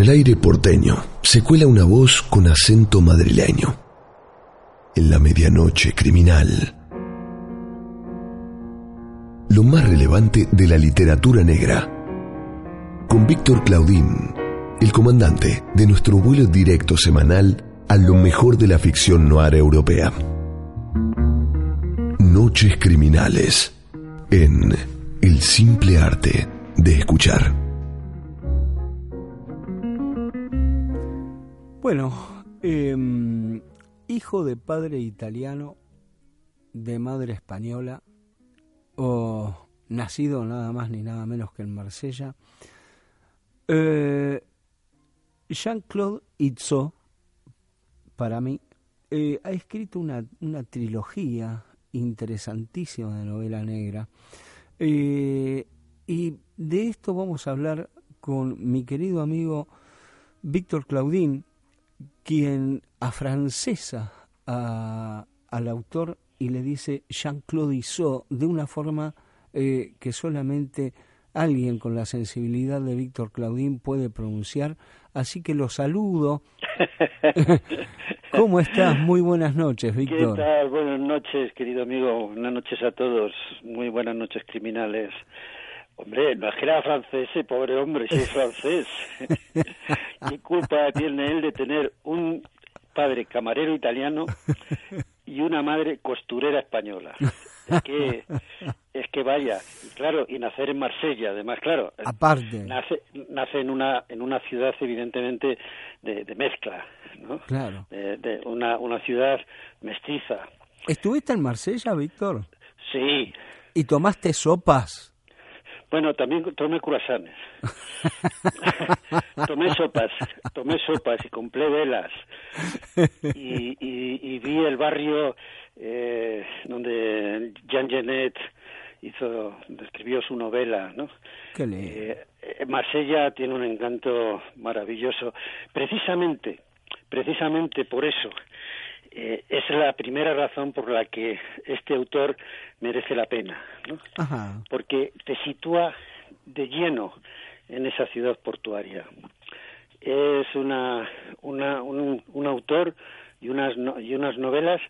El aire porteño se cuela una voz con acento madrileño. En la medianoche criminal. Lo más relevante de la literatura negra. Con Víctor Claudín, el comandante de nuestro vuelo directo semanal a lo mejor de la ficción noir europea. Noches criminales en El simple arte de escuchar. Bueno, em, hijo de padre italiano, de madre española, o nacido nada más ni nada menos que en Marsella, eh, Jean-Claude Itzot, para mí, eh, ha escrito una, una, trilogía interesantísima de novela negra. Eh, y de esto vamos a hablar con mi querido amigo Víctor Claudín, quien afrancesa a, al autor y le dice Jean-Claude Issot de una forma eh, que solamente alguien con la sensibilidad de Víctor Claudín puede pronunciar. Así que lo saludo. ¿Cómo estás? Muy buenas noches, Víctor. ¿Qué tal? Buenas noches, querido amigo. Buenas noches a todos. Muy buenas noches, criminales. Hombre, no es que era francés, ese pobre hombre, si es francés. ¿Qué culpa tiene él de tener un padre camarero italiano y una madre costurera española? Es que, es que vaya, claro, y nacer en Marsella, además, claro. Aparte. Nace, nace en una, en una ciudad, evidentemente, de, de mezcla, ¿no? Claro. De, de una, una ciudad mestiza. ¿Estuviste en Marsella, Víctor? Sí. ¿Y tomaste sopas? Bueno, también tomé curasanes. tomé sopas, tomé sopas y compré velas. Y, y, y vi el barrio eh, donde Jean Genet hizo, escribió su novela, ¿no? Qué eh, Marsella tiene un encanto maravilloso. Precisamente, precisamente por eso, eh, es la primera razón por la que este autor merece la pena, ¿no? Ajá. porque te sitúa de lleno en esa ciudad portuaria. Es una, una un, un, autor y unas, no, y unas novelas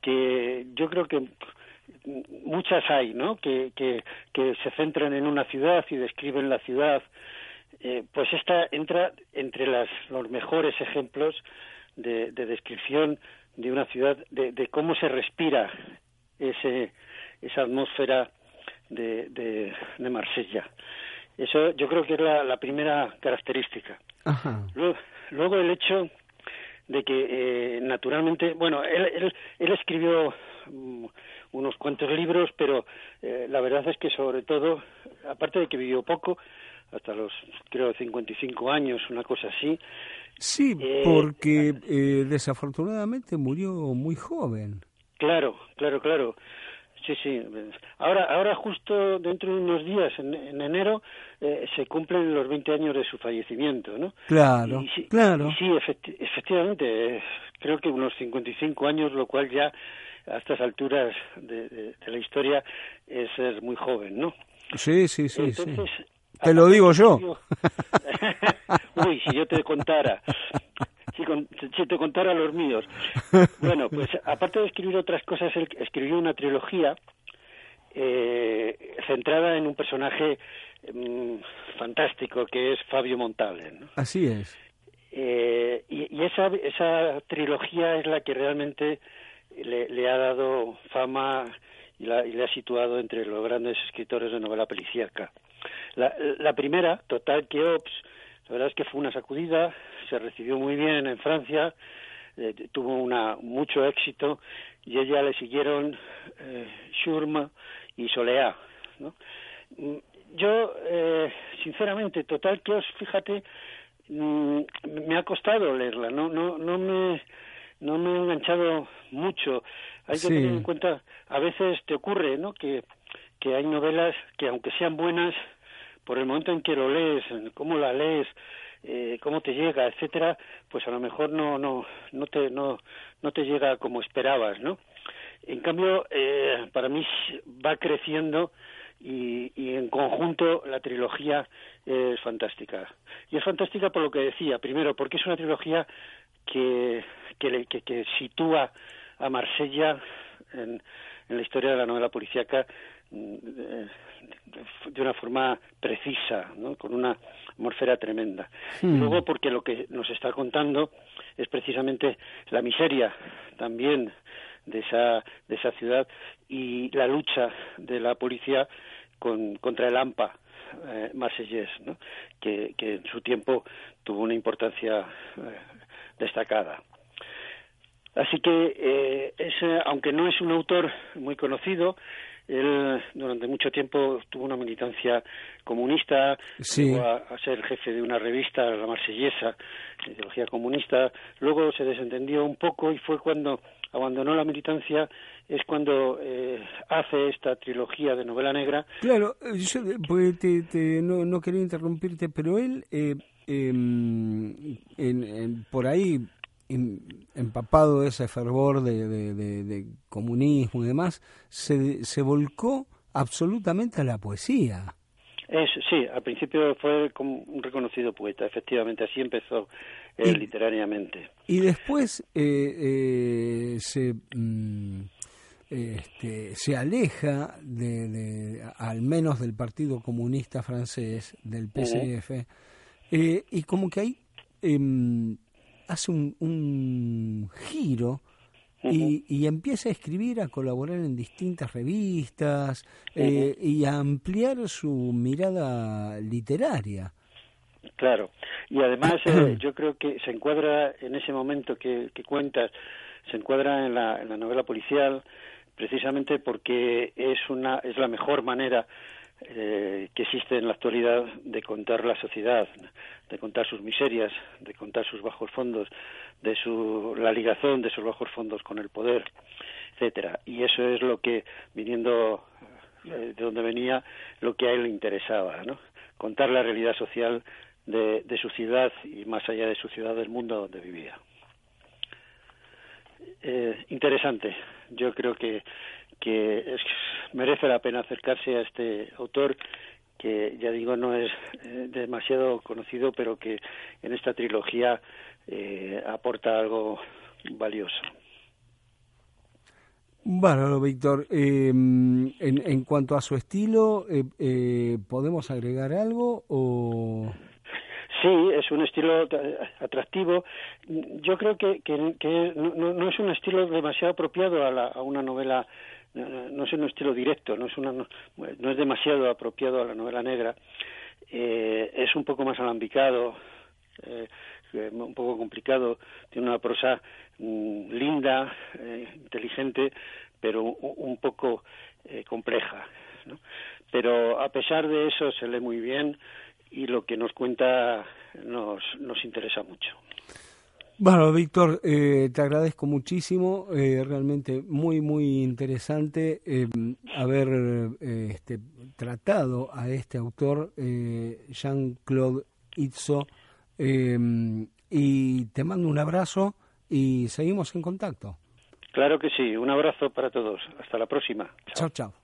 que yo creo que muchas hay, ¿no? Que, que, que se centran en una ciudad y describen la ciudad. Eh, pues esta entra entre las, los mejores ejemplos de, de descripción de una ciudad, de, de cómo se respira ese, esa atmósfera de, de, de, Marsella. Eso yo creo que es la, la primera característica. Ajá. Luego, luego, el hecho de que, eh, naturalmente, bueno, él, él, él escribió um, unos cuantos libros, pero eh, la verdad es que sobre todo, aparte de que vivió poco, hasta los creo 55 años, una cosa así, Sí, porque eh, desafortunadamente murió muy joven. Claro, claro, claro. Sí, sí. Ahora, ahora justo dentro de unos días, en, en enero, eh, se cumplen los 20 años de su fallecimiento, ¿no? Claro, y claro. Y sí, efecti efectivamente, eh, creo que unos 55 años, lo cual ya a estas alturas de, de, de la historia es, es, muy joven, ¿no? Sí, sí, sí. Entonces, sí. Te lo digo yo. Uy, si yo te contara. Si, con, si, te contara los míos. Bueno, pues aparte de escribir otras cosas, él escribió una trilogía eh, centrada en un personaje mmm, fantástico que es Fabio Montale. ¿no? Así es. Eh, y, y esa, esa trilogía es la que realmente le, le ha dado fama y, la, y le ha situado entre los grandes escritores de novela policíaca. La, la primera, Total Keops, la verdad es que fue una sacudida, se recibió muy bien en Francia, eh, tuvo una, mucho éxito y ella le siguieron eh, Schurm y Soleá. ¿no? Yo, eh, sinceramente, total os, fíjate, mm, me ha costado leerla, no, no, no me, no me he enganchado mucho. Hay que tener en cuenta, a veces te ocurre, ¿no? Que, que hay novelas que aunque sean buenas, por el momento en que lo lees, cómo la lees, eh, cómo te llega, etcétera, pues a lo mejor no no no te no no te llega como esperabas, ¿no? En cambio, eh, para mí va creciendo y, y, en conjunto la trilogía es fantástica. Y es fantástica por lo que decía, primero, porque es una trilogía que, que, que, que sitúa a Marsella en, en, la historia de la novela policíaca mm, de una forma precisa, ¿no? con una atmósfera tremenda. Y hmm. luego porque lo que nos está contando es precisamente la miseria también de esa, de esa ciudad y la lucha de la policía con, contra el AMPA eh, marsellés, ¿no? que, que, en su tiempo tuvo una importancia eh, destacada. Así que, eh, es, aunque no es un autor muy conocido, él durante mucho tiempo tuvo una militancia comunista, llegó a, ser jefe de una revista, la marsellesa, de ideología comunista. Luego se desentendió un poco y fue cuando abandonó la militancia, es cuando eh, hace esta trilogía de novela negra. Claro, eh, yo pues, te, no, no, quería interrumpirte, pero él, eh, em, en, por ahí empapado de ese fervor de, comunismo y demás, se, se volcó absolutamente a la poesía. Es, sí, al principio fue como un reconocido poeta, efectivamente, así empezó eh, literariamente. Y después eh, eh, se, mm, este, se aleja, de, al menos del Partido Comunista Francés, del PCF, y como que ahí em, hace un, giro y, empieza a escribir, a colaborar en distintas revistas eh, y a ampliar su mirada literaria. Claro, y además eh, yo creo que se encuadra en ese momento que, que cuentas, se encuadra en la, en la novela policial precisamente porque es una es la mejor manera eh, que existe en la actualidad de contar la sociedad, de contar sus miserias, de contar sus bajos fondos, de su, la ligación de sus bajos fondos con el poder, etcétera. Y eso es lo que, viniendo eh, de donde venía, lo que a él le interesaba, ¿no? Contar la realidad social de, de su ciudad y más allá de su ciudad, del mundo donde vivía. Eh, interesante. Yo creo que que merece la pena acercarse a este autor que ya digo no es eh, demasiado conocido pero que en esta trilogía eh, aporta algo valioso. Bueno, Víctor, em, en, en, cuanto a su estilo, eh, ¿podemos agregar algo o...? Sí, es un estilo atractivo. Yo creo que, que, no, no, es un estilo demasiado apropiado a, la, a una novela no, es un estilo directo, no es, una, no, es demasiado apropiado a la novela negra, eh, es un poco más alambicado, eh, un poco complicado, tiene una prosa mm, linda, eh, inteligente, pero un, poco compleja. ¿no? Pero a pesar de eso se lee muy bien y lo que nos cuenta nos, nos interesa mucho. Bueno, Víctor, eh, te agradezco muchísimo, eh, realmente muy, muy interesante eh, haber este, tratado a este autor, Jean-Claude Itzo, y te mando un abrazo y seguimos en contacto. Claro que sí, un abrazo para todos. Hasta la próxima. Chao, chao.